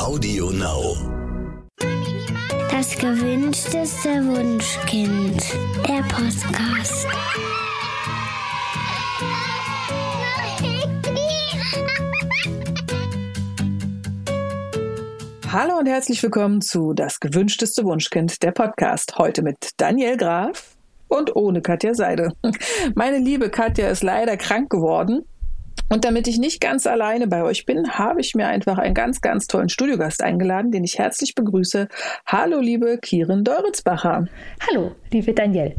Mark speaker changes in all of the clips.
Speaker 1: Audio Now.
Speaker 2: Das gewünschteste Wunschkind. Der Podcast.
Speaker 3: Hallo und herzlich willkommen zu Das gewünschteste Wunschkind, der Podcast. Heute mit Daniel Graf und ohne Katja Seide. Meine liebe Katja ist leider krank geworden. Und damit ich nicht ganz alleine bei euch bin, habe ich mir einfach einen ganz, ganz tollen Studiogast eingeladen, den ich herzlich begrüße. Hallo, liebe Kirin Deuritzbacher.
Speaker 4: Hallo, liebe Danielle.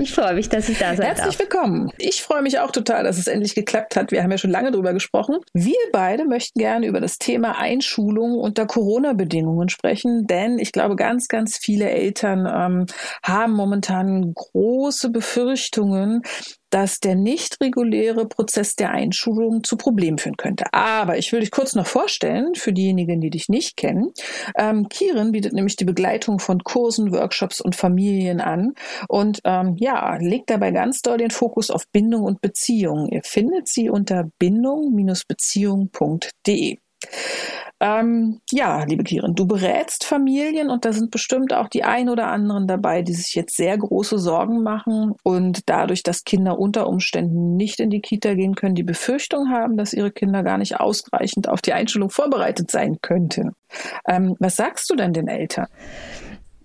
Speaker 4: Ich freue mich, dass ich da sein
Speaker 3: Herzlich
Speaker 4: darf.
Speaker 3: willkommen. Ich freue mich auch total, dass es endlich geklappt hat. Wir haben ja schon lange drüber gesprochen. Wir beide möchten gerne über das Thema Einschulung unter Corona-Bedingungen sprechen, denn ich glaube, ganz, ganz viele Eltern ähm, haben momentan große Befürchtungen, dass der nicht reguläre Prozess der Einschulung zu Problemen führen könnte. Aber ich will dich kurz noch vorstellen, für diejenigen, die dich nicht kennen. Ähm, Kirin bietet nämlich die Begleitung von Kursen, Workshops und Familien an und ähm, ja, legt dabei ganz doll den Fokus auf Bindung und Beziehung. Ihr findet sie unter bindung-beziehung.de. Ähm, ja, liebe Kirin, du berätst Familien und da sind bestimmt auch die ein oder anderen dabei, die sich jetzt sehr große Sorgen machen und dadurch, dass Kinder unter Umständen nicht in die Kita gehen können, die Befürchtung haben, dass ihre Kinder gar nicht ausreichend auf die Einstellung vorbereitet sein könnten. Ähm, was sagst du denn den Eltern?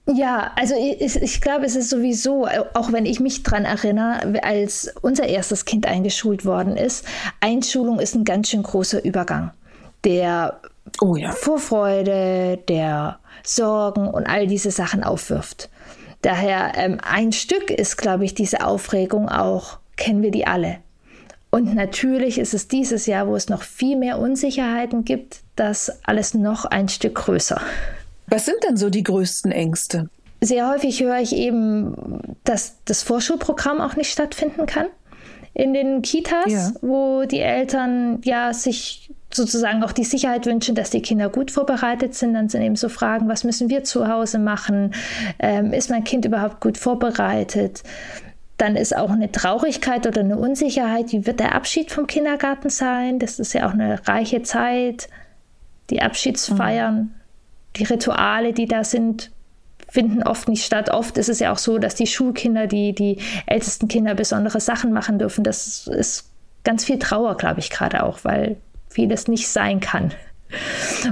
Speaker 4: Ja, also ich, ich, glaube, es ist sowieso, auch wenn ich mich dran erinnere, als unser erstes Kind eingeschult worden ist, Einschulung ist ein ganz schön großer Übergang, der oh ja. Vorfreude, der Sorgen und all diese Sachen aufwirft. Daher ähm, ein Stück ist, glaube ich, diese Aufregung auch, kennen wir die alle. Und natürlich ist es dieses Jahr, wo es noch viel mehr Unsicherheiten gibt, das alles noch ein Stück größer.
Speaker 3: Was sind denn so die größten Ängste?
Speaker 4: Sehr häufig höre ich eben, dass das Vorschulprogramm auch nicht stattfinden kann in den Kitas, ja. wo die Eltern ja sich sozusagen auch die Sicherheit wünschen, dass die Kinder gut vorbereitet sind. Dann sind eben so Fragen, was müssen wir zu Hause machen? Ähm, ist mein Kind überhaupt gut vorbereitet? Dann ist auch eine Traurigkeit oder eine Unsicherheit, wie wird der Abschied vom Kindergarten sein? Das ist ja auch eine reiche Zeit. Die Abschiedsfeiern, mhm. die Rituale, die da sind, finden oft nicht statt. Oft ist es ja auch so, dass die Schulkinder, die, die ältesten Kinder besondere Sachen machen dürfen. Das ist ganz viel Trauer, glaube ich, gerade auch, weil vieles nicht sein kann.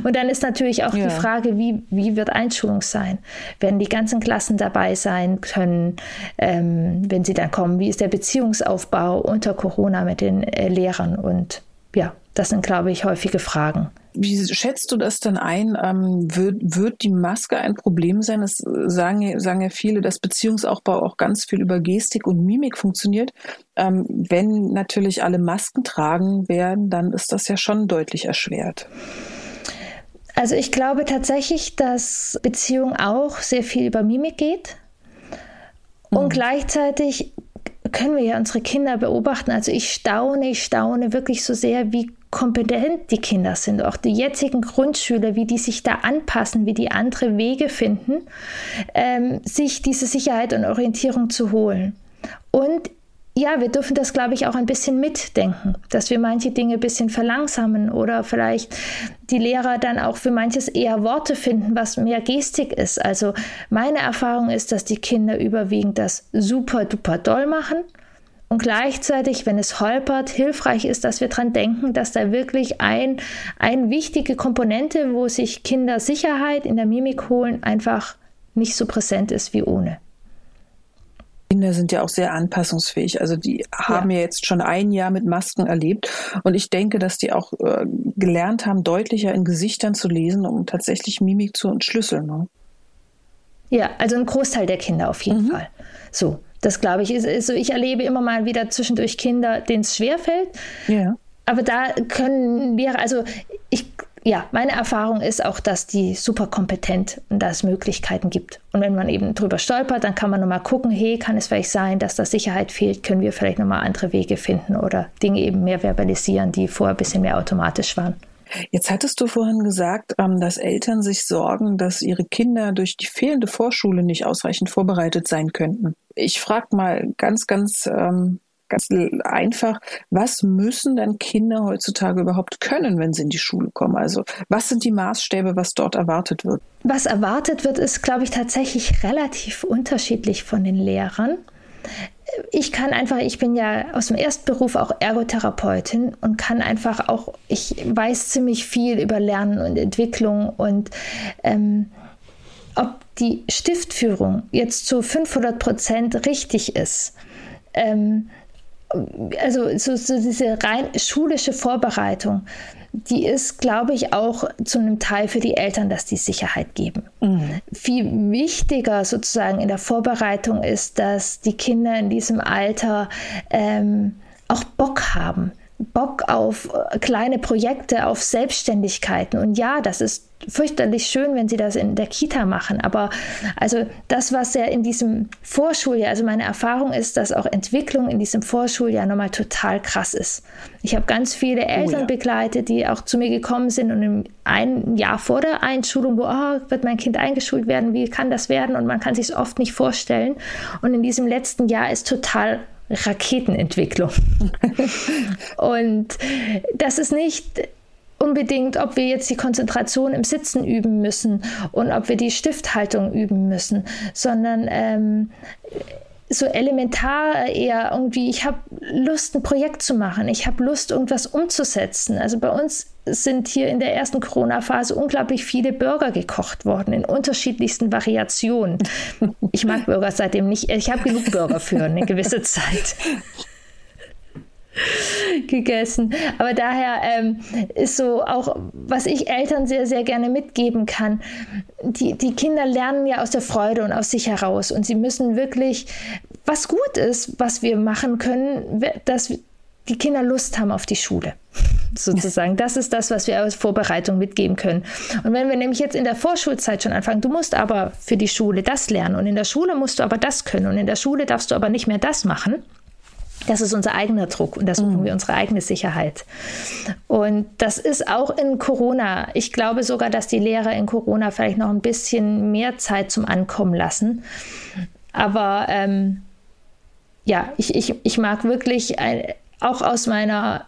Speaker 4: Und dann ist natürlich auch ja. die Frage, wie, wie wird Einschulung sein? Werden die ganzen Klassen dabei sein können, ähm, wenn sie dann kommen? Wie ist der Beziehungsaufbau unter Corona mit den äh, Lehrern? Und ja, das sind, glaube ich, häufige Fragen.
Speaker 3: Wie schätzt du das dann ein? Ähm, wird, wird die Maske ein Problem sein? Das sagen, sagen ja viele, dass Beziehungsaufbau auch ganz viel über Gestik und Mimik funktioniert. Ähm, wenn natürlich alle Masken tragen werden, dann ist das ja schon deutlich erschwert.
Speaker 4: Also ich glaube tatsächlich, dass Beziehung auch sehr viel über Mimik geht. Und mhm. gleichzeitig können wir ja unsere Kinder beobachten. Also ich staune, ich staune wirklich so sehr, wie kompetent die Kinder sind, auch die jetzigen Grundschüler, wie die sich da anpassen, wie die andere Wege finden, ähm, sich diese Sicherheit und Orientierung zu holen. Und ja, wir dürfen das, glaube ich, auch ein bisschen mitdenken, dass wir manche Dinge ein bisschen verlangsamen oder vielleicht die Lehrer dann auch für manches eher Worte finden, was mehr Gestik ist. Also meine Erfahrung ist, dass die Kinder überwiegend das super duper doll machen und gleichzeitig, wenn es holpert, hilfreich ist, dass wir daran denken, dass da wirklich ein, eine wichtige Komponente, wo sich Kinder Sicherheit in der Mimik holen, einfach nicht so präsent ist wie ohne.
Speaker 3: Kinder sind ja auch sehr anpassungsfähig. Also die haben ja. ja, jetzt schon ein Jahr mit Masken erlebt. Und ich denke, dass die auch äh, gelernt haben, deutlicher in Gesichtern zu lesen, um tatsächlich Mimik zu entschlüsseln. Ne?
Speaker 4: Ja, also ein Großteil der Kinder auf jeden mhm. Fall. So. Das glaube ich ist, ist so. Ich erlebe immer mal wieder zwischendurch Kinder, denen es schwerfällt. Ja. Aber da können wir, also ich, ja, meine Erfahrung ist auch, dass die super kompetent und dass es Möglichkeiten gibt. Und wenn man eben drüber stolpert, dann kann man nochmal gucken, hey, kann es vielleicht sein, dass da Sicherheit fehlt? Können wir vielleicht nochmal andere Wege finden oder Dinge eben mehr verbalisieren, die vorher ein bisschen mehr automatisch waren?
Speaker 3: Jetzt hattest du vorhin gesagt, ähm, dass Eltern sich sorgen, dass ihre Kinder durch die fehlende Vorschule nicht ausreichend vorbereitet sein könnten. Ich frage mal ganz, ganz, ähm, ganz einfach, was müssen denn Kinder heutzutage überhaupt können, wenn sie in die Schule kommen? Also was sind die Maßstäbe, was dort erwartet wird?
Speaker 4: Was erwartet wird, ist, glaube ich, tatsächlich relativ unterschiedlich von den Lehrern. Ich kann einfach, ich bin ja aus dem Erstberuf auch Ergotherapeutin und kann einfach auch, ich weiß ziemlich viel über Lernen und Entwicklung und ähm, ob die Stiftführung jetzt zu 500 Prozent richtig ist. Ähm, also so, so diese rein schulische Vorbereitung, die ist, glaube ich, auch zu einem Teil für die Eltern, dass die Sicherheit geben. Mhm. Viel wichtiger sozusagen in der Vorbereitung ist, dass die Kinder in diesem Alter ähm, auch Bock haben. Bock auf äh, kleine Projekte, auf Selbstständigkeiten. Und ja, das ist fürchterlich schön, wenn sie das in der Kita machen. Aber also das, was ja in diesem Vorschuljahr, also meine Erfahrung ist, dass auch Entwicklung in diesem Vorschuljahr nochmal total krass ist. Ich habe ganz viele Eltern oh ja. begleitet, die auch zu mir gekommen sind und im ein Jahr vor der Einschulung, wo oh, wird mein Kind eingeschult werden, wie kann das werden? Und man kann sich es oft nicht vorstellen. Und in diesem letzten Jahr ist total Raketenentwicklung. und das ist nicht unbedingt, ob wir jetzt die Konzentration im Sitzen üben müssen und ob wir die Stifthaltung üben müssen, sondern ähm, so elementar eher irgendwie, ich habe Lust, ein Projekt zu machen, ich habe Lust, irgendwas umzusetzen. Also bei uns sind hier in der ersten Corona-Phase unglaublich viele Burger gekocht worden in unterschiedlichsten Variationen. Ich mag Burger seitdem nicht. Ich habe genug Burger für eine gewisse Zeit. gegessen. Aber daher ähm, ist so auch, was ich Eltern sehr, sehr gerne mitgeben kann, die, die Kinder lernen ja aus der Freude und aus sich heraus und sie müssen wirklich, was gut ist, was wir machen können, dass die Kinder Lust haben auf die Schule. Sozusagen. Das ist das, was wir als Vorbereitung mitgeben können. Und wenn wir nämlich jetzt in der Vorschulzeit schon anfangen, du musst aber für die Schule das lernen und in der Schule musst du aber das können und in der Schule darfst du aber nicht mehr das machen, das ist unser eigener Druck und da suchen mhm. wir unsere eigene Sicherheit. Und das ist auch in Corona. Ich glaube sogar, dass die Lehrer in Corona vielleicht noch ein bisschen mehr Zeit zum Ankommen lassen. Aber ähm, ja, ich, ich, ich mag wirklich ein, auch aus meiner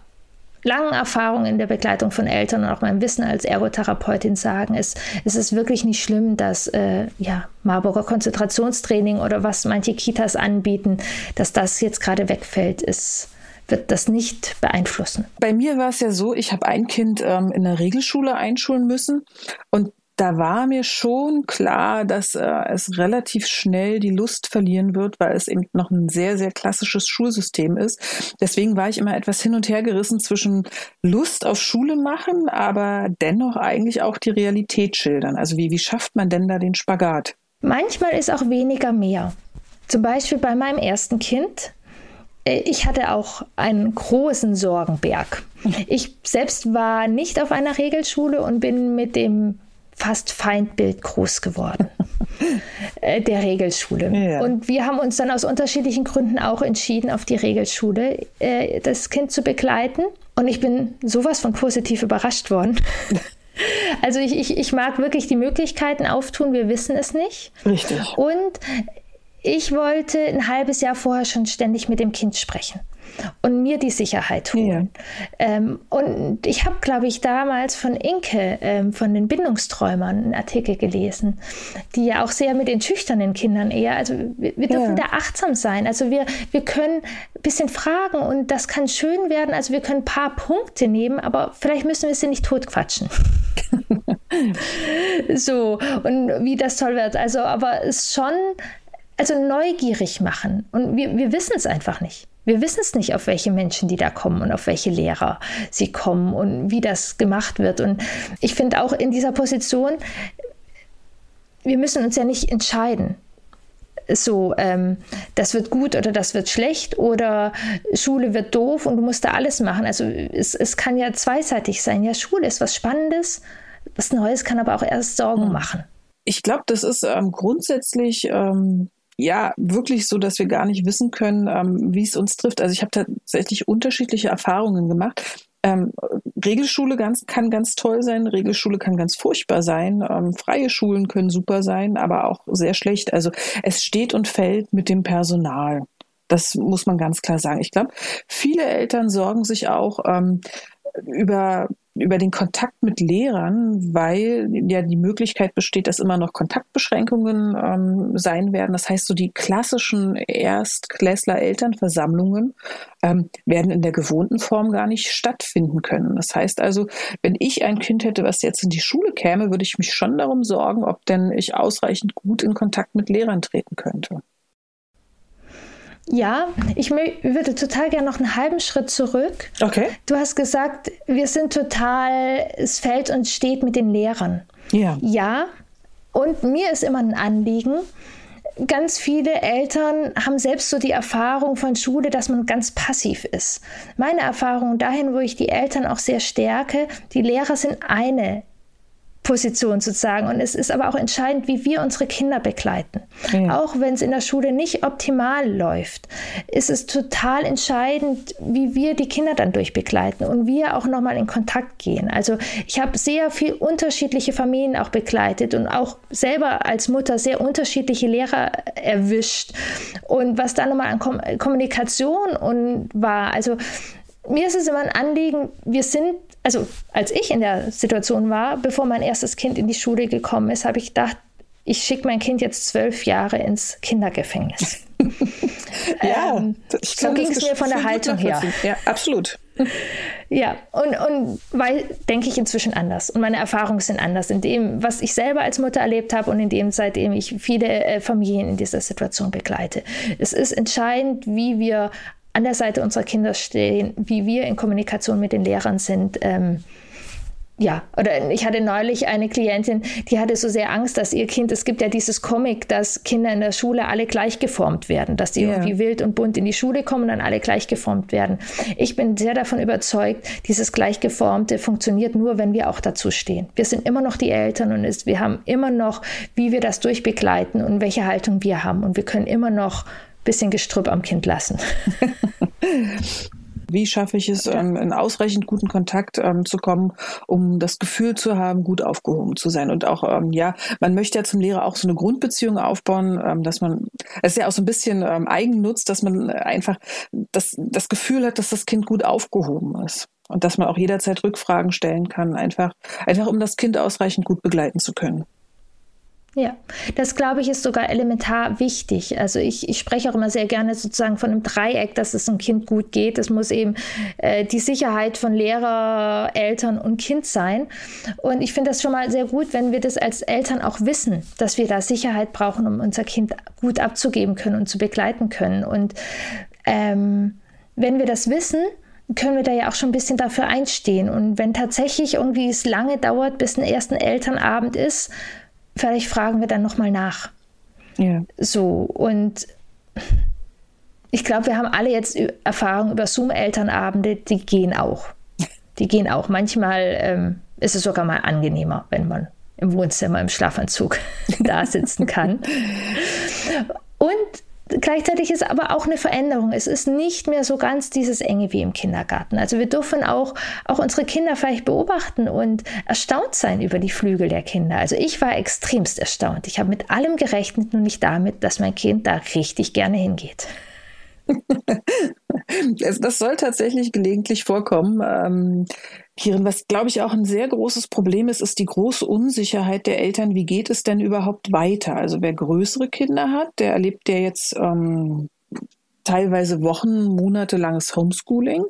Speaker 4: langen Erfahrung in der Begleitung von Eltern und auch meinem Wissen als Ergotherapeutin sagen, ist, es ist wirklich nicht schlimm, dass äh, ja, Marburger Konzentrationstraining oder was manche Kitas anbieten, dass das jetzt gerade wegfällt, ist wird das nicht beeinflussen.
Speaker 3: Bei mir war es ja so, ich habe ein Kind ähm, in der Regelschule einschulen müssen und da war mir schon klar, dass äh, es relativ schnell die Lust verlieren wird, weil es eben noch ein sehr, sehr klassisches Schulsystem ist. Deswegen war ich immer etwas hin und her gerissen zwischen Lust auf Schule machen, aber dennoch eigentlich auch die Realität schildern. Also wie, wie schafft man denn da den Spagat?
Speaker 4: Manchmal ist auch weniger mehr. Zum Beispiel bei meinem ersten Kind äh, ich hatte auch einen großen Sorgenberg. Ich selbst war nicht auf einer Regelschule und bin mit dem fast Feindbild groß geworden. Äh, der Regelschule. Ja. Und wir haben uns dann aus unterschiedlichen Gründen auch entschieden, auf die Regelschule äh, das Kind zu begleiten. Und ich bin sowas von positiv überrascht worden. Also ich, ich, ich mag wirklich die Möglichkeiten auftun, wir wissen es nicht.
Speaker 3: Richtig.
Speaker 4: Und ich wollte ein halbes Jahr vorher schon ständig mit dem Kind sprechen und mir die Sicherheit holen. Ja. Ähm, und ich habe, glaube ich, damals von Inke, ähm, von den Bindungsträumern, einen Artikel gelesen, die ja auch sehr mit den schüchternen Kindern eher, also wir, wir dürfen ja. da achtsam sein. Also wir, wir können ein bisschen fragen und das kann schön werden. Also wir können ein paar Punkte nehmen, aber vielleicht müssen wir sie nicht totquatschen. so, und wie das toll wird. Also, aber es schon, also neugierig machen. Und wir, wir wissen es einfach nicht. Wir wissen es nicht, auf welche Menschen die da kommen und auf welche Lehrer sie kommen und wie das gemacht wird. Und ich finde auch in dieser Position, wir müssen uns ja nicht entscheiden. So, ähm, das wird gut oder das wird schlecht oder Schule wird doof und du musst da alles machen. Also es, es kann ja zweiseitig sein. Ja, Schule ist was Spannendes, was Neues kann aber auch erst Sorgen hm. machen.
Speaker 3: Ich glaube, das ist ähm, grundsätzlich ähm, ja wirklich so, dass wir gar nicht wissen können, ähm, wie es uns trifft. Also ich habe tatsächlich unterschiedliche Erfahrungen gemacht. Ähm, Regelschule ganz, kann ganz toll sein, Regelschule kann ganz furchtbar sein, ähm, freie Schulen können super sein, aber auch sehr schlecht. Also es steht und fällt mit dem Personal. Das muss man ganz klar sagen. Ich glaube, viele Eltern sorgen sich auch ähm, über über den Kontakt mit Lehrern, weil ja die Möglichkeit besteht, dass immer noch Kontaktbeschränkungen ähm, sein werden. Das heißt, so die klassischen Erstklässler-Elternversammlungen ähm, werden in der gewohnten Form gar nicht stattfinden können. Das heißt also, wenn ich ein Kind hätte, was jetzt in die Schule käme, würde ich mich schon darum sorgen, ob denn ich ausreichend gut in Kontakt mit Lehrern treten könnte.
Speaker 4: Ja, ich würde total gerne noch einen halben Schritt zurück.
Speaker 3: Okay.
Speaker 4: Du hast gesagt, wir sind total, es fällt und steht mit den Lehrern.
Speaker 3: Ja.
Speaker 4: Ja. Und mir ist immer ein Anliegen, ganz viele Eltern haben selbst so die Erfahrung von Schule, dass man ganz passiv ist. Meine Erfahrung dahin, wo ich die Eltern auch sehr stärke, die Lehrer sind eine Position sozusagen. Und es ist aber auch entscheidend, wie wir unsere Kinder begleiten. Ja. Auch wenn es in der Schule nicht optimal läuft, ist es total entscheidend, wie wir die Kinder dann durchbegleiten und wir auch nochmal in Kontakt gehen. Also ich habe sehr viel unterschiedliche Familien auch begleitet und auch selber als Mutter sehr unterschiedliche Lehrer erwischt. Und was da nochmal an Kom Kommunikation und war, also mir ist es immer ein Anliegen, wir sind also als ich in der Situation war, bevor mein erstes Kind in die Schule gekommen ist, habe ich gedacht, ich schicke mein Kind jetzt zwölf Jahre ins Kindergefängnis.
Speaker 3: ja, ähm,
Speaker 4: so ging es mir von der Haltung her.
Speaker 3: Ja, absolut.
Speaker 4: Ja, und, und weil denke ich inzwischen anders und meine Erfahrungen sind anders in dem, was ich selber als Mutter erlebt habe und in dem, seitdem ich viele äh, Familien in dieser Situation begleite. Es ist entscheidend, wie wir an der Seite unserer Kinder stehen, wie wir in Kommunikation mit den Lehrern sind. Ähm, ja, oder ich hatte neulich eine Klientin, die hatte so sehr Angst, dass ihr Kind, es gibt ja dieses Comic, dass Kinder in der Schule alle gleich geformt werden, dass die yeah. irgendwie wild und bunt in die Schule kommen und dann alle gleich geformt werden. Ich bin sehr davon überzeugt, dieses gleichgeformte funktioniert nur, wenn wir auch dazu stehen. Wir sind immer noch die Eltern und es, wir haben immer noch, wie wir das durchbegleiten und welche Haltung wir haben und wir können immer noch bisschen Gestrüpp am Kind lassen.
Speaker 3: Wie schaffe ich es, ähm, in ausreichend guten Kontakt ähm, zu kommen, um das Gefühl zu haben, gut aufgehoben zu sein? Und auch, ähm, ja, man möchte ja zum Lehrer auch so eine Grundbeziehung aufbauen, ähm, dass man, es ist ja auch so ein bisschen ähm, Eigennutz, dass man einfach das, das Gefühl hat, dass das Kind gut aufgehoben ist. Und dass man auch jederzeit Rückfragen stellen kann, einfach, einfach um das Kind ausreichend gut begleiten zu können.
Speaker 4: Ja, das glaube ich ist sogar elementar wichtig. Also ich, ich spreche auch immer sehr gerne sozusagen von einem Dreieck, dass es einem Kind gut geht. Es muss eben äh, die Sicherheit von Lehrer, Eltern und Kind sein. Und ich finde das schon mal sehr gut, wenn wir das als Eltern auch wissen, dass wir da Sicherheit brauchen, um unser Kind gut abzugeben können und zu begleiten können. Und ähm, wenn wir das wissen, können wir da ja auch schon ein bisschen dafür einstehen. Und wenn tatsächlich irgendwie es lange dauert, bis ein ersten Elternabend ist, vielleicht fragen wir dann nochmal nach. Ja. So, und ich glaube, wir haben alle jetzt Erfahrungen über Zoom-Elternabende, die gehen auch. Die gehen auch. Manchmal ähm, ist es sogar mal angenehmer, wenn man im Wohnzimmer im Schlafanzug da sitzen kann. Und Gleichzeitig ist aber auch eine Veränderung. Es ist nicht mehr so ganz dieses enge wie im Kindergarten. Also wir dürfen auch, auch unsere Kinder vielleicht beobachten und erstaunt sein über die Flügel der Kinder. Also ich war extremst erstaunt. Ich habe mit allem gerechnet, nur nicht damit, dass mein Kind da richtig gerne hingeht.
Speaker 3: das soll tatsächlich gelegentlich vorkommen. Kirin, was glaube ich auch ein sehr großes Problem ist, ist die große Unsicherheit der Eltern. Wie geht es denn überhaupt weiter? Also wer größere Kinder hat, der erlebt ja jetzt ähm, teilweise Wochen, Monate langes Homeschooling.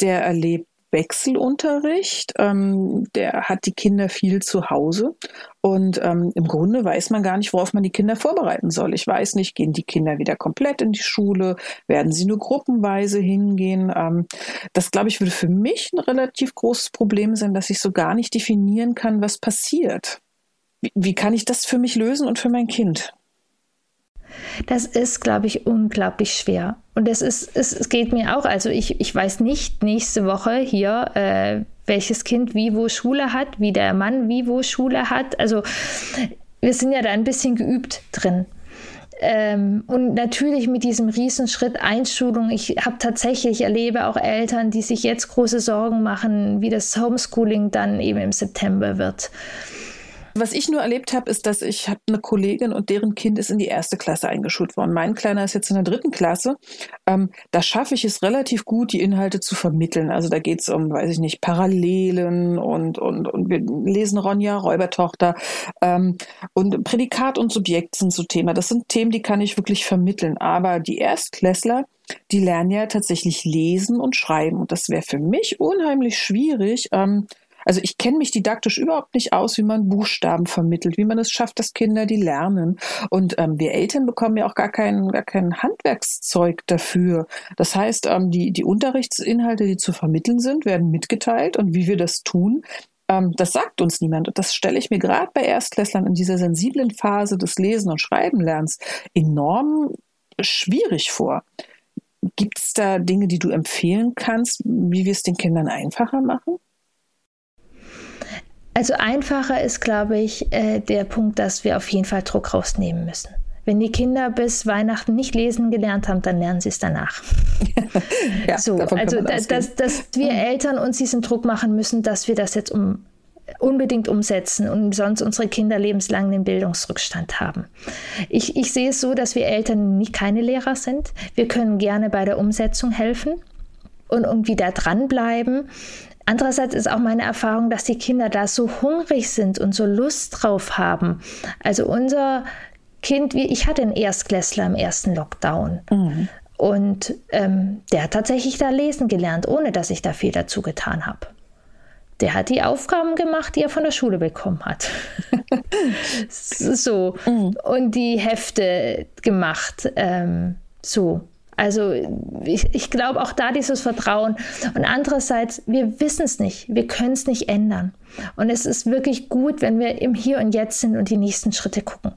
Speaker 3: Der erlebt Wechselunterricht. Ähm, der hat die Kinder viel zu Hause. Und ähm, im Grunde weiß man gar nicht, worauf man die Kinder vorbereiten soll. Ich weiß nicht, gehen die Kinder wieder komplett in die Schule? Werden sie nur gruppenweise hingehen? Ähm, das, glaube ich, würde für mich ein relativ großes Problem sein, dass ich so gar nicht definieren kann, was passiert. Wie, wie kann ich das für mich lösen und für mein Kind?
Speaker 4: Das ist, glaube ich, unglaublich schwer. Und es ist, es, es geht mir auch. Also ich, ich weiß nicht nächste Woche hier, äh, welches Kind wie wo Schule hat, wie der Mann wie wo Schule hat. Also wir sind ja da ein bisschen geübt drin. Ähm, und natürlich mit diesem Riesenschritt Einschulung. Ich habe tatsächlich erlebe auch Eltern, die sich jetzt große Sorgen machen, wie das Homeschooling dann eben im September wird.
Speaker 3: Was ich nur erlebt habe, ist, dass ich habe eine Kollegin und deren Kind ist in die erste Klasse eingeschult worden. Mein Kleiner ist jetzt in der dritten Klasse. Ähm, da schaffe ich es relativ gut, die Inhalte zu vermitteln. Also da geht es um, weiß ich nicht, Parallelen und, und, und wir lesen Ronja, Räubertochter. Ähm, und Prädikat und Subjekt sind so Thema. Das sind Themen, die kann ich wirklich vermitteln. Aber die Erstklässler, die lernen ja tatsächlich lesen und schreiben. Und das wäre für mich unheimlich schwierig. Ähm, also ich kenne mich didaktisch überhaupt nicht aus, wie man Buchstaben vermittelt, wie man es schafft, dass Kinder die lernen. Und ähm, wir Eltern bekommen ja auch gar kein, gar kein Handwerkszeug dafür. Das heißt, ähm, die, die Unterrichtsinhalte, die zu vermitteln sind, werden mitgeteilt. Und wie wir das tun, ähm, das sagt uns niemand. Und das stelle ich mir gerade bei Erstklässlern in dieser sensiblen Phase des Lesen und Schreibenlernens enorm schwierig vor. Gibt es da Dinge, die du empfehlen kannst, wie wir es den Kindern einfacher machen?
Speaker 4: Also einfacher ist, glaube ich, äh, der Punkt, dass wir auf jeden Fall Druck rausnehmen müssen. Wenn die Kinder bis Weihnachten nicht lesen gelernt haben, dann lernen sie es danach. ja, so, also dass, dass, dass wir Eltern uns diesen Druck machen müssen, dass wir das jetzt um, unbedingt umsetzen und sonst unsere Kinder lebenslang den Bildungsrückstand haben. Ich, ich sehe es so, dass wir Eltern nicht keine Lehrer sind. Wir können gerne bei der Umsetzung helfen und irgendwie da dranbleiben. Andererseits ist auch meine Erfahrung, dass die Kinder da so hungrig sind und so Lust drauf haben. Also unser Kind, ich hatte einen Erstklässler im ersten Lockdown. Mhm. Und ähm, der hat tatsächlich da lesen gelernt, ohne dass ich da viel dazu getan habe. Der hat die Aufgaben gemacht, die er von der Schule bekommen hat. so. Mhm. Und die Hefte gemacht. Ähm, so. Also ich, ich glaube auch da dieses Vertrauen. Und andererseits, wir wissen es nicht, wir können es nicht ändern. Und es ist wirklich gut, wenn wir im Hier und Jetzt sind und die nächsten Schritte gucken.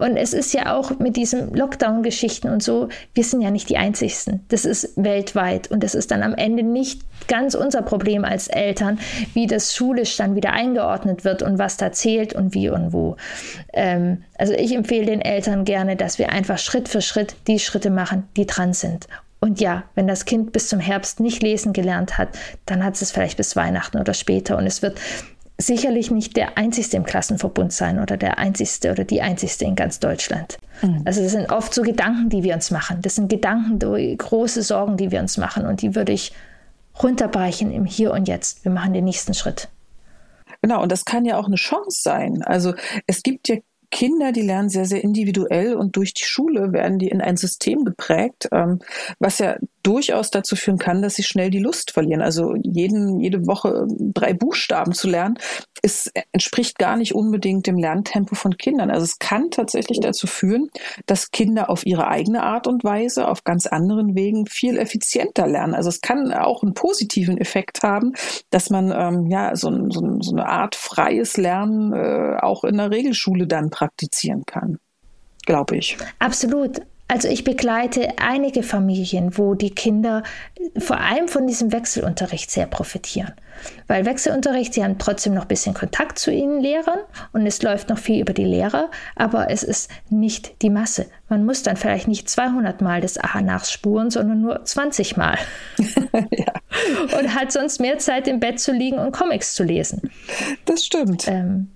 Speaker 4: Und es ist ja auch mit diesen Lockdown-Geschichten und so, wir sind ja nicht die Einzigsten. Das ist weltweit und das ist dann am Ende nicht ganz unser Problem als Eltern, wie das schulisch dann wieder eingeordnet wird und was da zählt und wie und wo. Ähm, also ich empfehle den Eltern gerne, dass wir einfach Schritt für Schritt die Schritte machen, die dran sind. Und ja, wenn das Kind bis zum Herbst nicht lesen gelernt hat, dann hat es vielleicht bis Weihnachten oder später und es wird sicherlich nicht der einzigste im Klassenverbund sein oder der einzigste oder die einzigste in ganz Deutschland. Mhm. Also das sind oft so Gedanken, die wir uns machen. Das sind Gedanken, große Sorgen, die wir uns machen und die würde ich runterbrechen im Hier und Jetzt. Wir machen den nächsten Schritt.
Speaker 3: Genau, und das kann ja auch eine Chance sein. Also es gibt ja Kinder, die lernen sehr, sehr individuell und durch die Schule werden die in ein System geprägt, ähm, was ja durchaus dazu führen kann, dass sie schnell die Lust verlieren. Also jeden, jede Woche drei Buchstaben zu lernen, ist, entspricht gar nicht unbedingt dem Lerntempo von Kindern. Also es kann tatsächlich dazu führen, dass Kinder auf ihre eigene Art und Weise, auf ganz anderen Wegen viel effizienter lernen. Also es kann auch einen positiven Effekt haben, dass man ähm, ja so, so, so, eine Art freies Lernen äh, auch in der Regelschule dann praktizieren kann. Glaube ich.
Speaker 4: Absolut. Also ich begleite einige Familien, wo die Kinder vor allem von diesem Wechselunterricht sehr profitieren. Weil Wechselunterricht, sie haben trotzdem noch ein bisschen Kontakt zu ihnen Lehrern und es läuft noch viel über die Lehrer, aber es ist nicht die Masse. Man muss dann vielleicht nicht 200 Mal das Aha nachspuren, sondern nur 20 Mal. ja. Und hat sonst mehr Zeit im Bett zu liegen und Comics zu lesen.
Speaker 3: Das stimmt.
Speaker 4: Ähm,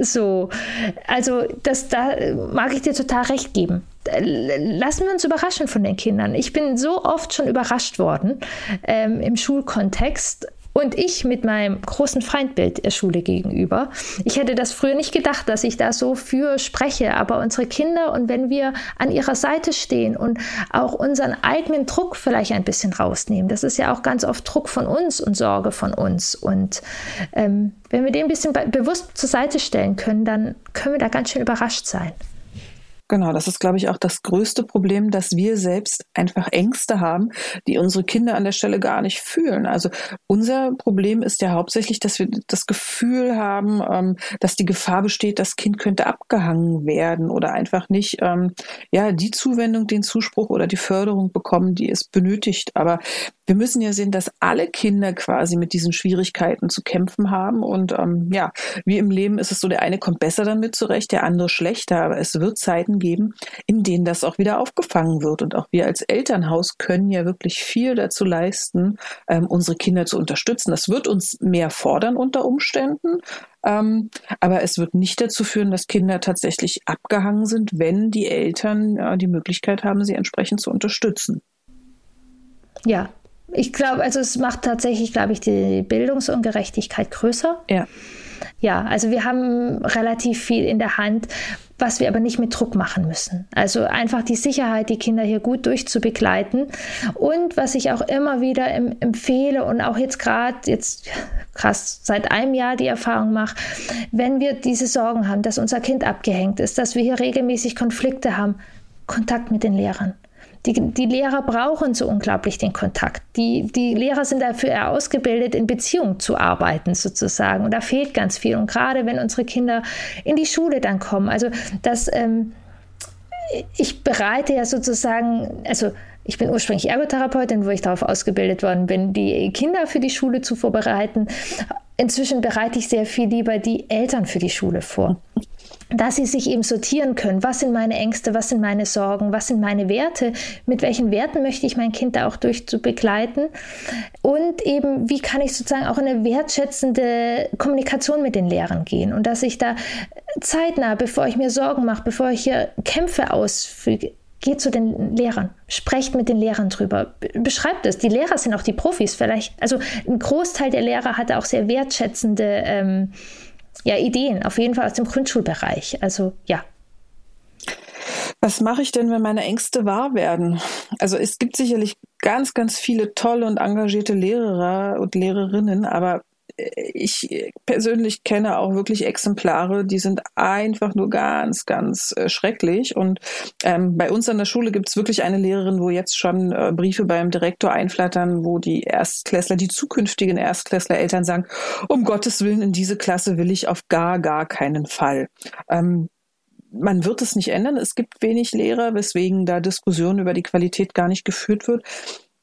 Speaker 4: so, also das, da mag ich dir total recht geben. Lassen wir uns überraschen von den Kindern. Ich bin so oft schon überrascht worden ähm, im Schulkontext und ich mit meinem großen Feindbild der Schule gegenüber. Ich hätte das früher nicht gedacht, dass ich da so für spreche, aber unsere Kinder und wenn wir an ihrer Seite stehen und auch unseren eigenen Druck vielleicht ein bisschen rausnehmen, das ist ja auch ganz oft Druck von uns und Sorge von uns. Und ähm, wenn wir den ein bisschen bewusst zur Seite stellen können, dann können wir da ganz schön überrascht sein.
Speaker 3: Genau, das ist, glaube ich, auch das größte Problem, dass wir selbst einfach Ängste haben, die unsere Kinder an der Stelle gar nicht fühlen. Also unser Problem ist ja hauptsächlich, dass wir das Gefühl haben, ähm, dass die Gefahr besteht, das Kind könnte abgehangen werden oder einfach nicht ähm, ja die Zuwendung, den Zuspruch oder die Förderung bekommen, die es benötigt. Aber wir müssen ja sehen, dass alle Kinder quasi mit diesen Schwierigkeiten zu kämpfen haben. Und ähm, ja, wie im Leben ist es so, der eine kommt besser damit zurecht, der andere schlechter. Aber es wird Zeiten geben, in denen das auch wieder aufgefangen wird. Und auch wir als Elternhaus können ja wirklich viel dazu leisten, ähm, unsere Kinder zu unterstützen. Das wird uns mehr fordern unter Umständen. Ähm, aber es wird nicht dazu führen, dass Kinder tatsächlich abgehangen sind, wenn die Eltern äh, die Möglichkeit haben, sie entsprechend zu unterstützen.
Speaker 4: Ja, ich glaube, also es macht tatsächlich, glaube ich, die Bildungsungerechtigkeit größer.
Speaker 3: Ja.
Speaker 4: Ja, also wir haben relativ viel in der Hand, was wir aber nicht mit Druck machen müssen. Also einfach die Sicherheit, die Kinder hier gut durchzubegleiten. Und was ich auch immer wieder empfehle und auch jetzt gerade, jetzt krass, seit einem Jahr die Erfahrung mache, wenn wir diese Sorgen haben, dass unser Kind abgehängt ist, dass wir hier regelmäßig Konflikte haben, Kontakt mit den Lehrern. Die, die Lehrer brauchen so unglaublich den Kontakt. Die, die Lehrer sind dafür ausgebildet, in Beziehung zu arbeiten sozusagen. Und da fehlt ganz viel. Und gerade wenn unsere Kinder in die Schule dann kommen, also das, ähm, ich bereite ja sozusagen, also ich bin ursprünglich Ergotherapeutin, wo ich darauf ausgebildet worden bin, die Kinder für die Schule zu vorbereiten. Inzwischen bereite ich sehr viel lieber die Eltern für die Schule vor dass sie sich eben sortieren können. Was sind meine Ängste? Was sind meine Sorgen? Was sind meine Werte? Mit welchen Werten möchte ich mein Kind da auch durch zu begleiten? Und eben, wie kann ich sozusagen auch in eine wertschätzende Kommunikation mit den Lehrern gehen? Und dass ich da zeitnah, bevor ich mir Sorgen mache, bevor ich hier Kämpfe ausfüge, geht zu den Lehrern, sprecht mit den Lehrern drüber, beschreibt es. Die Lehrer sind auch die Profis vielleicht. Also ein Großteil der Lehrer hatte auch sehr wertschätzende ähm, ja, Ideen, auf jeden Fall aus dem Grundschulbereich. Also ja.
Speaker 3: Was mache ich denn, wenn meine Ängste wahr werden? Also es gibt sicherlich ganz, ganz viele tolle und engagierte Lehrer und Lehrerinnen, aber ich persönlich kenne auch wirklich Exemplare, die sind einfach nur ganz, ganz äh, schrecklich. Und ähm, bei uns an der Schule gibt es wirklich eine Lehrerin, wo jetzt schon äh, Briefe beim Direktor einflattern, wo die Erstklässler, die zukünftigen Erstklässler Eltern sagen, um Gottes Willen, in diese Klasse will ich auf gar, gar keinen Fall. Ähm, man wird es nicht ändern. Es gibt wenig Lehrer, weswegen da Diskussion über die Qualität gar nicht geführt wird.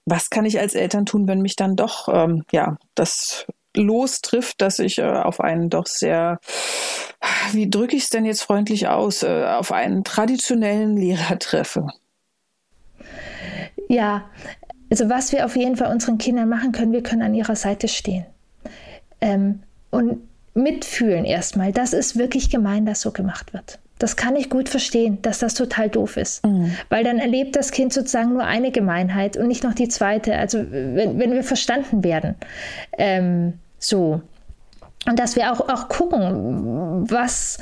Speaker 3: Was kann ich als Eltern tun, wenn mich dann doch ähm, ja das lostrifft, dass ich äh, auf einen doch sehr, wie drücke ich es denn jetzt freundlich aus, äh, auf einen traditionellen Lehrer treffe.
Speaker 4: Ja, also was wir auf jeden Fall unseren Kindern machen können, wir können an ihrer Seite stehen. Ähm, und mitfühlen erstmal, das ist wirklich gemein, dass so gemacht wird. Das kann ich gut verstehen, dass das total doof ist. Mhm. Weil dann erlebt das Kind sozusagen nur eine Gemeinheit und nicht noch die zweite. Also wenn, wenn wir verstanden werden. Ähm, so. Und dass wir auch, auch gucken, was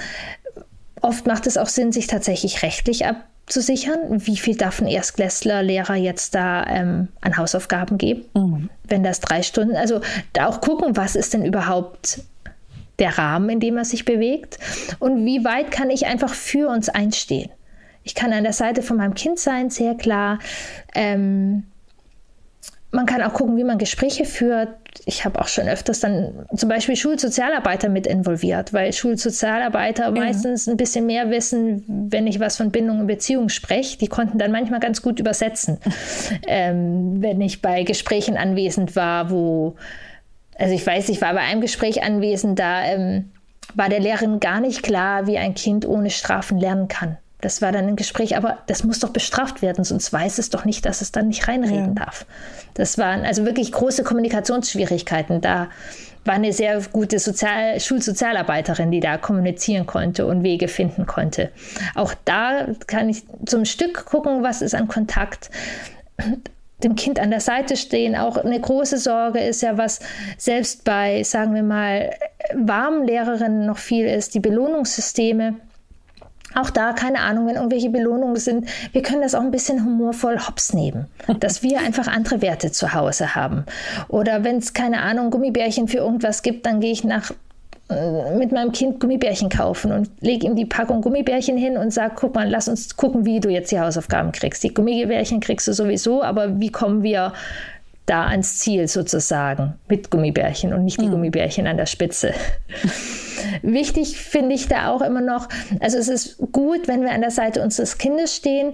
Speaker 4: oft macht es auch Sinn, sich tatsächlich rechtlich abzusichern. Wie viel darf ein Erstklässler Lehrer jetzt da ähm, an Hausaufgaben geben? Mhm. Wenn das drei Stunden, also da auch gucken, was ist denn überhaupt der Rahmen, in dem er sich bewegt und wie weit kann ich einfach für uns einstehen. Ich kann an der Seite von meinem Kind sein, sehr klar. Ähm, man kann auch gucken, wie man Gespräche führt. Ich habe auch schon öfters dann zum Beispiel Schulsozialarbeiter mit involviert, weil Schulsozialarbeiter ja. meistens ein bisschen mehr wissen, wenn ich was von Bindung und Beziehung spreche. Die konnten dann manchmal ganz gut übersetzen, ähm, wenn ich bei Gesprächen anwesend war, wo, also ich weiß, ich war bei einem Gespräch anwesend, da ähm, war der Lehrerin gar nicht klar, wie ein Kind ohne Strafen lernen kann. Das war dann ein Gespräch, aber das muss doch bestraft werden, sonst weiß es doch nicht, dass es dann nicht reinreden ja. darf. Das waren also wirklich große Kommunikationsschwierigkeiten. Da war eine sehr gute Sozial Schulsozialarbeiterin, die da kommunizieren konnte und Wege finden konnte. Auch da kann ich zum Stück gucken, was ist an Kontakt dem Kind an der Seite stehen. Auch eine große Sorge ist ja, was selbst bei, sagen wir mal, warmen Lehrerinnen noch viel ist, die Belohnungssysteme. Auch da, keine Ahnung, wenn irgendwelche Belohnungen sind, wir können das auch ein bisschen humorvoll hops nehmen, dass wir einfach andere Werte zu Hause haben. Oder wenn es, keine Ahnung, Gummibärchen für irgendwas gibt, dann gehe ich nach mit meinem Kind Gummibärchen kaufen und lege ihm die Packung Gummibärchen hin und sage, guck mal, lass uns gucken, wie du jetzt die Hausaufgaben kriegst. Die Gummibärchen kriegst du sowieso, aber wie kommen wir da ans Ziel sozusagen mit Gummibärchen und nicht die mhm. Gummibärchen an der Spitze. Wichtig finde ich da auch immer noch, also es ist gut, wenn wir an der Seite unseres Kindes stehen.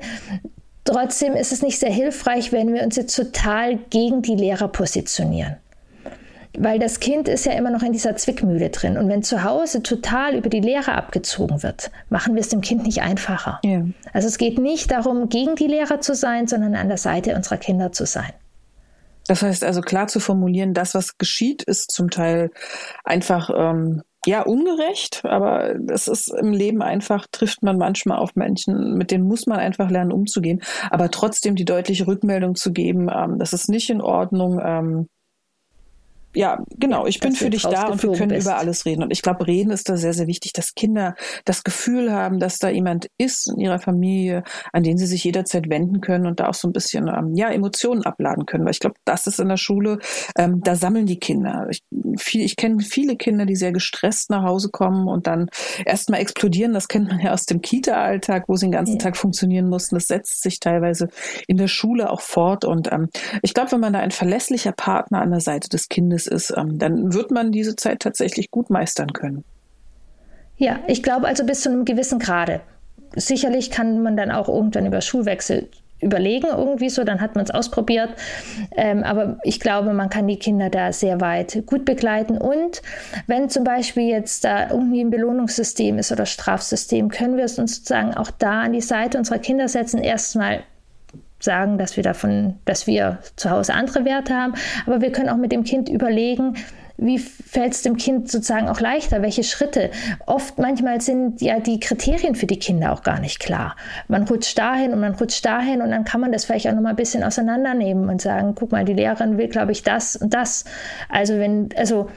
Speaker 4: Trotzdem ist es nicht sehr hilfreich, wenn wir uns jetzt total gegen die Lehrer positionieren. Weil das Kind ist ja immer noch in dieser Zwickmühle drin. Und wenn zu Hause total über die Lehrer abgezogen wird, machen wir es dem Kind nicht einfacher. Ja. Also es geht nicht darum, gegen die Lehrer zu sein, sondern an der Seite unserer Kinder zu sein.
Speaker 3: Das heißt also klar zu formulieren, das, was geschieht, ist zum Teil einfach ähm, ja, ungerecht, aber das ist im Leben einfach, trifft man manchmal auf Menschen, mit denen muss man einfach lernen, umzugehen. Aber trotzdem die deutliche Rückmeldung zu geben, ähm, das ist nicht in Ordnung, ähm, ja, genau, ich bin für dich da und wir können bist. über alles reden. Und ich glaube, reden ist da sehr, sehr wichtig, dass Kinder das Gefühl haben, dass da jemand ist in ihrer Familie, an den sie sich jederzeit wenden können und da auch so ein bisschen ähm, ja, Emotionen abladen können. Weil ich glaube, das ist in der Schule, ähm, da sammeln die Kinder. Ich, viel, ich kenne viele Kinder, die sehr gestresst nach Hause kommen und dann erstmal explodieren. Das kennt man ja aus dem Kita-Alltag, wo sie den ganzen ja. Tag funktionieren mussten. Das setzt sich teilweise in der Schule auch fort. Und ähm, ich glaube, wenn man da ein verlässlicher Partner an der Seite des Kindes ist, ähm, dann wird man diese Zeit tatsächlich gut meistern können.
Speaker 4: Ja, ich glaube also bis zu einem gewissen Grade. Sicherlich kann man dann auch irgendwann über Schulwechsel überlegen, irgendwie so, dann hat man es ausprobiert. Ähm, aber ich glaube, man kann die Kinder da sehr weit gut begleiten. Und wenn zum Beispiel jetzt da irgendwie ein Belohnungssystem ist oder Strafsystem, können wir es uns sozusagen auch da an die Seite unserer Kinder setzen, erstmal sagen, dass wir davon, dass wir zu Hause andere Werte haben, aber wir können auch mit dem Kind überlegen, wie fällt es dem Kind sozusagen auch leichter? Welche Schritte? Oft, manchmal sind ja die Kriterien für die Kinder auch gar nicht klar. Man rutscht dahin und man rutscht dahin und dann kann man das vielleicht auch noch mal ein bisschen auseinandernehmen und sagen, guck mal, die Lehrerin will, glaube ich, das und das. Also wenn, also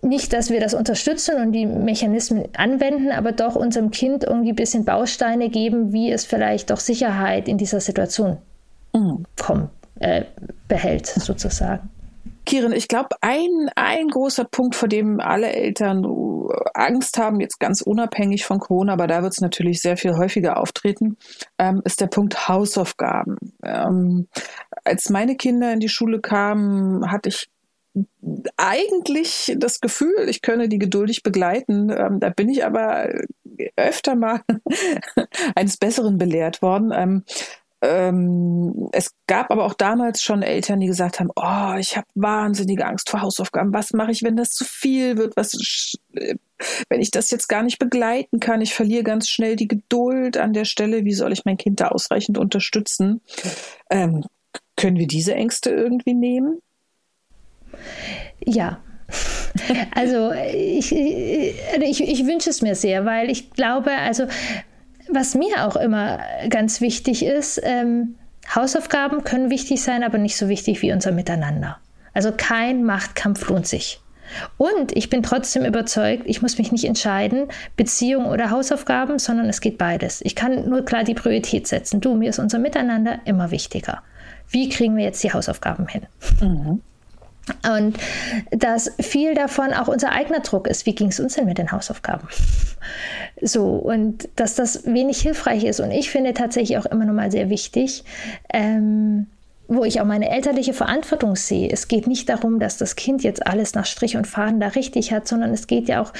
Speaker 4: nicht, dass wir das unterstützen und die Mechanismen anwenden, aber doch unserem Kind irgendwie ein bisschen Bausteine geben, wie es vielleicht doch Sicherheit in dieser Situation mhm. kommt, äh, behält, sozusagen.
Speaker 3: Kirin, ich glaube, ein, ein großer Punkt, vor dem alle Eltern Angst haben, jetzt ganz unabhängig von Corona, aber da wird es natürlich sehr viel häufiger auftreten, ähm, ist der Punkt Hausaufgaben. Ähm, als meine Kinder in die Schule kamen, hatte ich eigentlich das Gefühl, ich könne die geduldig begleiten. Ähm, da bin ich aber öfter mal eines Besseren belehrt worden. Ähm, ähm, es gab aber auch damals schon Eltern, die gesagt haben, oh, ich habe wahnsinnige Angst vor Hausaufgaben. Was mache ich, wenn das zu viel wird? Was, wenn ich das jetzt gar nicht begleiten kann? Ich verliere ganz schnell die Geduld an der Stelle. Wie soll ich mein Kind da ausreichend unterstützen? Ähm, können wir diese Ängste irgendwie nehmen?
Speaker 4: Ja, also ich, ich, ich, wünsche es mir sehr, weil ich glaube, also was mir auch immer ganz wichtig ist, ähm, Hausaufgaben können wichtig sein, aber nicht so wichtig wie unser Miteinander. Also kein Machtkampf lohnt sich. Und ich bin trotzdem überzeugt, ich muss mich nicht entscheiden, Beziehung oder Hausaufgaben, sondern es geht beides. Ich kann nur klar die Priorität setzen. Du, mir ist unser Miteinander immer wichtiger. Wie kriegen wir jetzt die Hausaufgaben hin? Mhm. Und dass viel davon auch unser eigener Druck ist. Wie ging es uns denn mit den Hausaufgaben? So, und dass das wenig hilfreich ist. Und ich finde tatsächlich auch immer noch mal sehr wichtig, ähm, wo ich auch meine elterliche Verantwortung sehe. Es geht nicht darum, dass das Kind jetzt alles nach Strich und Faden da richtig hat, sondern es geht ja auch,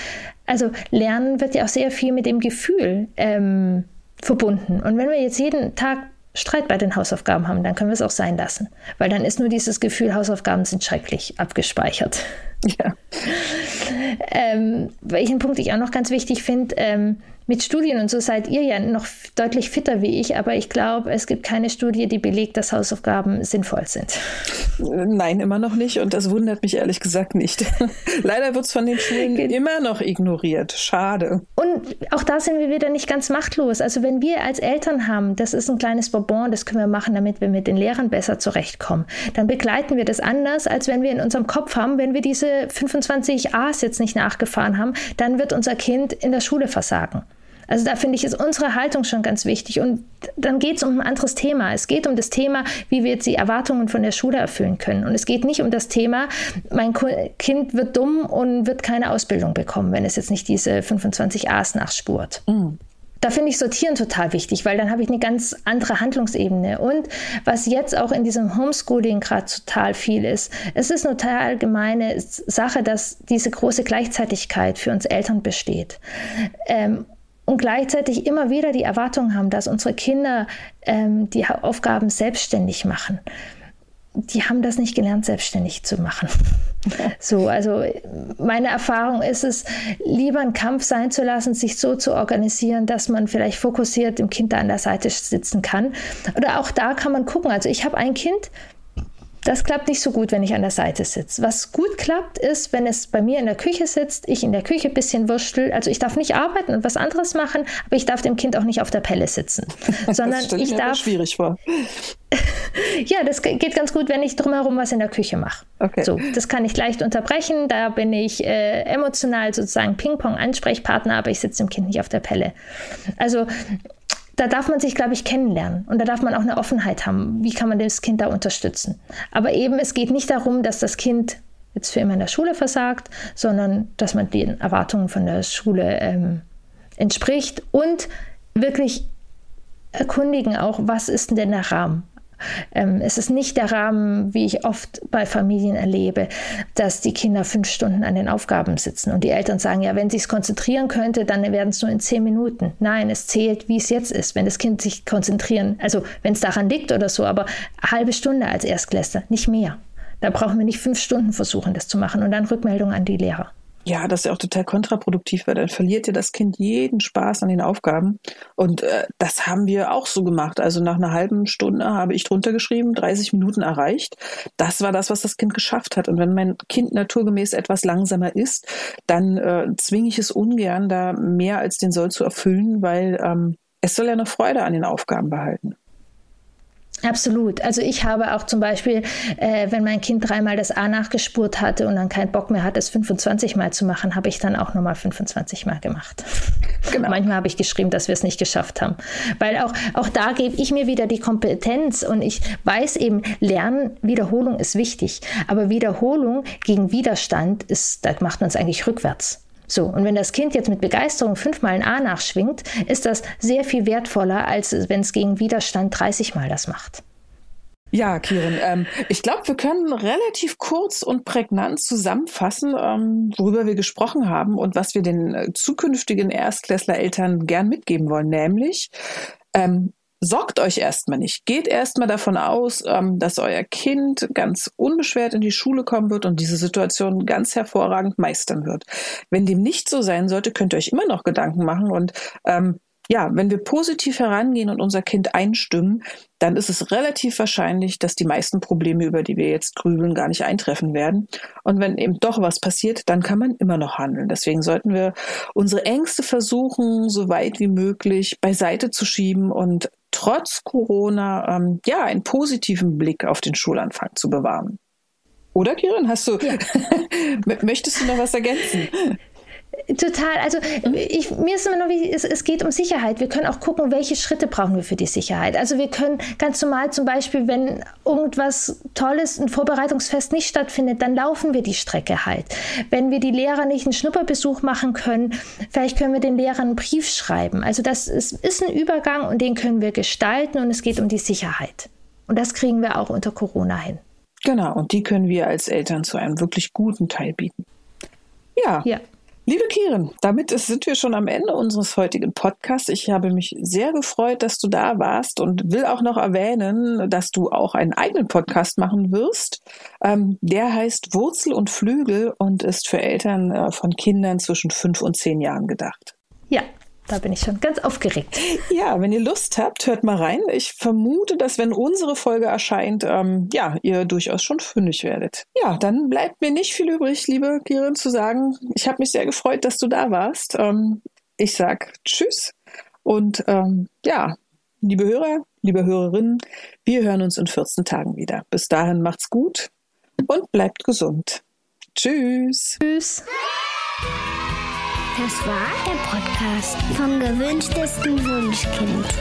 Speaker 4: also Lernen wird ja auch sehr viel mit dem Gefühl ähm, verbunden. Und wenn wir jetzt jeden Tag Streit bei den Hausaufgaben haben, dann können wir es auch sein lassen. Weil dann ist nur dieses Gefühl, Hausaufgaben sind schrecklich abgespeichert. Ja. ähm, welchen Punkt ich auch noch ganz wichtig finde, ähm, mit Studien und so seid ihr ja noch deutlich fitter wie ich, aber ich glaube, es gibt keine Studie, die belegt, dass Hausaufgaben sinnvoll sind.
Speaker 3: Nein, immer noch nicht und das wundert mich ehrlich gesagt nicht. Leider wird es von den Schulen immer noch ignoriert. Schade.
Speaker 4: Und auch da sind wir wieder nicht ganz machtlos. Also wenn wir als Eltern haben, das ist ein kleines Bonbon, das können wir machen, damit wir mit den Lehrern besser zurechtkommen, dann begleiten wir das anders, als wenn wir in unserem Kopf haben, wenn wir diese 25 A's jetzt nicht nachgefahren haben, dann wird unser Kind in der Schule versagen. Also da finde ich, ist unsere Haltung schon ganz wichtig. Und dann geht es um ein anderes Thema. Es geht um das Thema, wie wir jetzt die Erwartungen von der Schule erfüllen können. Und es geht nicht um das Thema, mein Kind wird dumm und wird keine Ausbildung bekommen, wenn es jetzt nicht diese 25 A's nachspurt. Mhm. Da finde ich Sortieren total wichtig, weil dann habe ich eine ganz andere Handlungsebene. Und was jetzt auch in diesem Homeschooling gerade total viel ist, es ist eine total allgemeine Sache, dass diese große Gleichzeitigkeit für uns Eltern besteht. Ähm, und gleichzeitig immer wieder die Erwartung haben, dass unsere Kinder ähm, die Aufgaben selbstständig machen. Die haben das nicht gelernt, selbstständig zu machen. So, also meine Erfahrung ist es, lieber einen Kampf sein zu lassen, sich so zu organisieren, dass man vielleicht fokussiert dem Kind da an der Seite sitzen kann. Oder auch da kann man gucken. Also ich habe ein Kind, Das klappt nicht so gut, wenn ich an der Seite sitze. Was gut klappt, ist, wenn es bei mir in der Küche sitzt, ich in der Küche ein bisschen wurschtel. Also ich darf nicht arbeiten und was anderes machen, aber ich darf dem Kind auch nicht auf der Pelle sitzen. Sondern das ich, ich darf.
Speaker 3: schwierig vor.
Speaker 4: ja, das geht ganz gut, wenn ich drumherum was in der Küche mache. Okay. So, das kann ich leicht unterbrechen. Da bin ich äh, emotional sozusagen Ping-Pong-Ansprechpartner, aber ich sitze dem Kind nicht auf der Pelle. Also da darf man sich, glaube ich, kennenlernen und da darf man auch eine Offenheit haben. Wie kann man das Kind da unterstützen? Aber eben, es geht nicht darum, dass das Kind jetzt für immer in der Schule versagt, sondern dass man den Erwartungen von der Schule ähm, entspricht und wirklich erkundigen auch, was ist denn der Rahmen? Ähm, es ist nicht der Rahmen, wie ich oft bei Familien erlebe, dass die Kinder fünf Stunden an den Aufgaben sitzen und die Eltern sagen, ja, wenn sie es konzentrieren könnte, dann werden es nur in zehn Minuten. Nein, es zählt, wie es jetzt ist, wenn das Kind sich konzentrieren, also wenn es daran liegt oder so, aber eine halbe Stunde als Erstklässler, nicht mehr. Da brauchen wir nicht fünf Stunden versuchen, das zu machen und dann Rückmeldung an die Lehrer.
Speaker 3: Ja, das ist ja auch total kontraproduktiv, weil dann verliert ja das Kind jeden Spaß an den Aufgaben. Und äh, das haben wir auch so gemacht. Also nach einer halben Stunde habe ich drunter geschrieben, 30 Minuten erreicht. Das war das, was das Kind geschafft hat. Und wenn mein Kind naturgemäß etwas langsamer ist, dann äh, zwinge ich es ungern, da mehr als den Soll zu erfüllen, weil ähm, es soll ja eine Freude an den Aufgaben behalten.
Speaker 4: Absolut. Also ich habe auch zum Beispiel, äh, wenn mein Kind dreimal das A nachgespurt hatte und dann keinen Bock mehr hat, es 25 Mal zu machen, habe ich dann auch nochmal 25 Mal gemacht. Genau. Manchmal habe ich geschrieben, dass wir es nicht geschafft haben. Weil auch, auch da gebe ich mir wieder die Kompetenz und ich weiß eben, Lernen, Wiederholung ist wichtig. Aber Wiederholung gegen Widerstand ist, da macht man es eigentlich rückwärts. So, und wenn das Kind jetzt mit Begeisterung fünfmal ein A nachschwingt, ist das sehr viel wertvoller, als wenn es gegen Widerstand 30 Mal das macht.
Speaker 3: Ja, Kirin, ähm, ich glaube, wir können relativ kurz und prägnant zusammenfassen, ähm, worüber wir gesprochen haben und was wir den äh, zukünftigen Erstklässler-Eltern gern mitgeben wollen, nämlich ähm, sorgt euch erstmal nicht. Geht erstmal davon aus, ähm, dass euer Kind ganz unbeschwert in die Schule kommen wird und diese Situation ganz hervorragend meistern wird. Wenn dem nicht so sein sollte, könnt ihr euch immer noch Gedanken machen und ähm, ja, wenn wir positiv herangehen und unser Kind einstimmen, dann ist es relativ wahrscheinlich, dass die meisten Probleme, über die wir jetzt grübeln, gar nicht eintreffen werden. Und wenn eben doch was passiert, dann kann man immer noch handeln. Deswegen sollten wir unsere Ängste versuchen, so weit wie möglich beiseite zu schieben und trotz Corona ähm, ja einen positiven Blick auf den Schulanfang zu bewahren. Oder Kirin, hast du ja. möchtest du noch was ergänzen?
Speaker 4: Total. Also ich, mir ist immer noch wichtig, es, es, geht um Sicherheit. Wir können auch gucken, welche Schritte brauchen wir für die Sicherheit. Also wir können ganz normal zum Beispiel, wenn irgendwas Tolles, ein Vorbereitungsfest nicht stattfindet, dann laufen wir die Strecke halt. Wenn wir die Lehrer nicht einen Schnupperbesuch machen können, vielleicht können wir den Lehrern einen Brief schreiben. Also das ist, ist ein Übergang und den können wir gestalten und es geht um die Sicherheit. Und das kriegen wir auch unter Corona hin.
Speaker 3: Genau, und die können wir als Eltern zu einem wirklich guten Teil bieten. Ja. ja. Liebe Kiren, damit sind wir schon am Ende unseres heutigen Podcasts. Ich habe mich sehr gefreut, dass du da warst und will auch noch erwähnen, dass du auch einen eigenen Podcast machen wirst. Ähm, der heißt Wurzel und Flügel und ist für Eltern äh, von Kindern zwischen fünf und zehn Jahren gedacht.
Speaker 4: Ja, da bin ich schon ganz aufgeregt.
Speaker 3: Ja, wenn ihr Lust habt, hört mal rein. Ich vermute, dass wenn unsere Folge erscheint, ähm, ja, ihr durchaus schon fündig werdet. Ja, dann bleibt mir nicht viel übrig, liebe Kirin, zu sagen, ich habe mich sehr gefreut, dass du da warst. Ähm, ich sag Tschüss und ähm, ja, liebe Hörer, liebe Hörerinnen, wir hören uns in 14 Tagen wieder. Bis dahin macht's gut und bleibt gesund. Tschüss.
Speaker 4: Tschüss.
Speaker 2: Das war der Podcast vom gewünschtesten Wunschkind.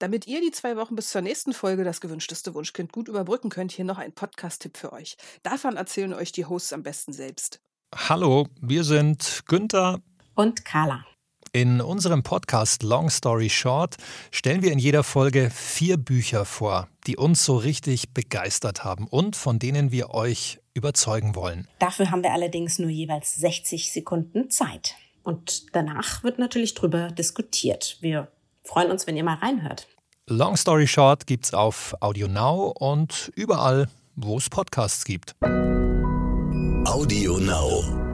Speaker 3: Damit ihr die zwei Wochen bis zur nächsten Folge das gewünschteste Wunschkind gut überbrücken könnt, hier noch ein Podcast-Tipp für euch. Davon erzählen euch die Hosts am besten selbst.
Speaker 1: Hallo, wir sind Günther
Speaker 5: und Carla.
Speaker 1: In unserem Podcast Long Story Short stellen wir in jeder Folge vier Bücher vor, die uns so richtig begeistert haben und von denen wir euch überzeugen wollen.
Speaker 5: Dafür haben wir allerdings nur jeweils 60 Sekunden Zeit. Und danach wird natürlich drüber diskutiert. Wir freuen uns, wenn ihr mal reinhört.
Speaker 1: Long Story Short gibt's auf Audio Now und überall, wo es Podcasts gibt.
Speaker 6: Audio Now.